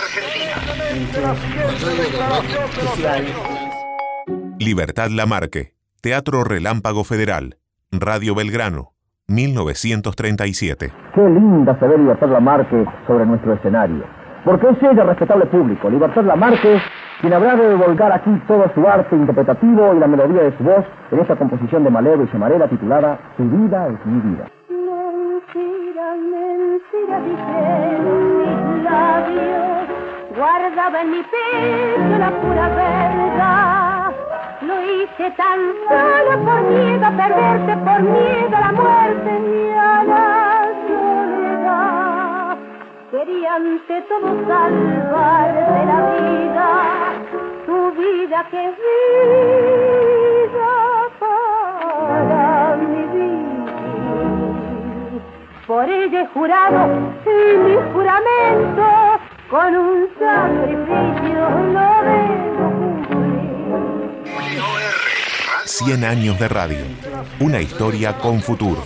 Argentina. Libertad Lamarque, Teatro Relámpago Federal, Radio Belgrano, 1937. Qué linda se ve Libertad Lamarque sobre nuestro escenario. Porque es ella, respetable público, Libertad Lamarque, quien habrá de volcar aquí todo su arte interpretativo y la melodía de su voz en esta composición de Malero y Chamarela titulada Tu vida es mi vida. Mentira, mentira dijeron mis labios, en mi pecho la pura verdad. Lo hice tan solo por miedo a perderte, por miedo a la muerte y a la soledad. Quería ante todo salvarte la vida, tu vida que es para mi vida. Por ella he jurado con un sacrificio lo debo cumplir. 100 años de radio. Una historia con futuro.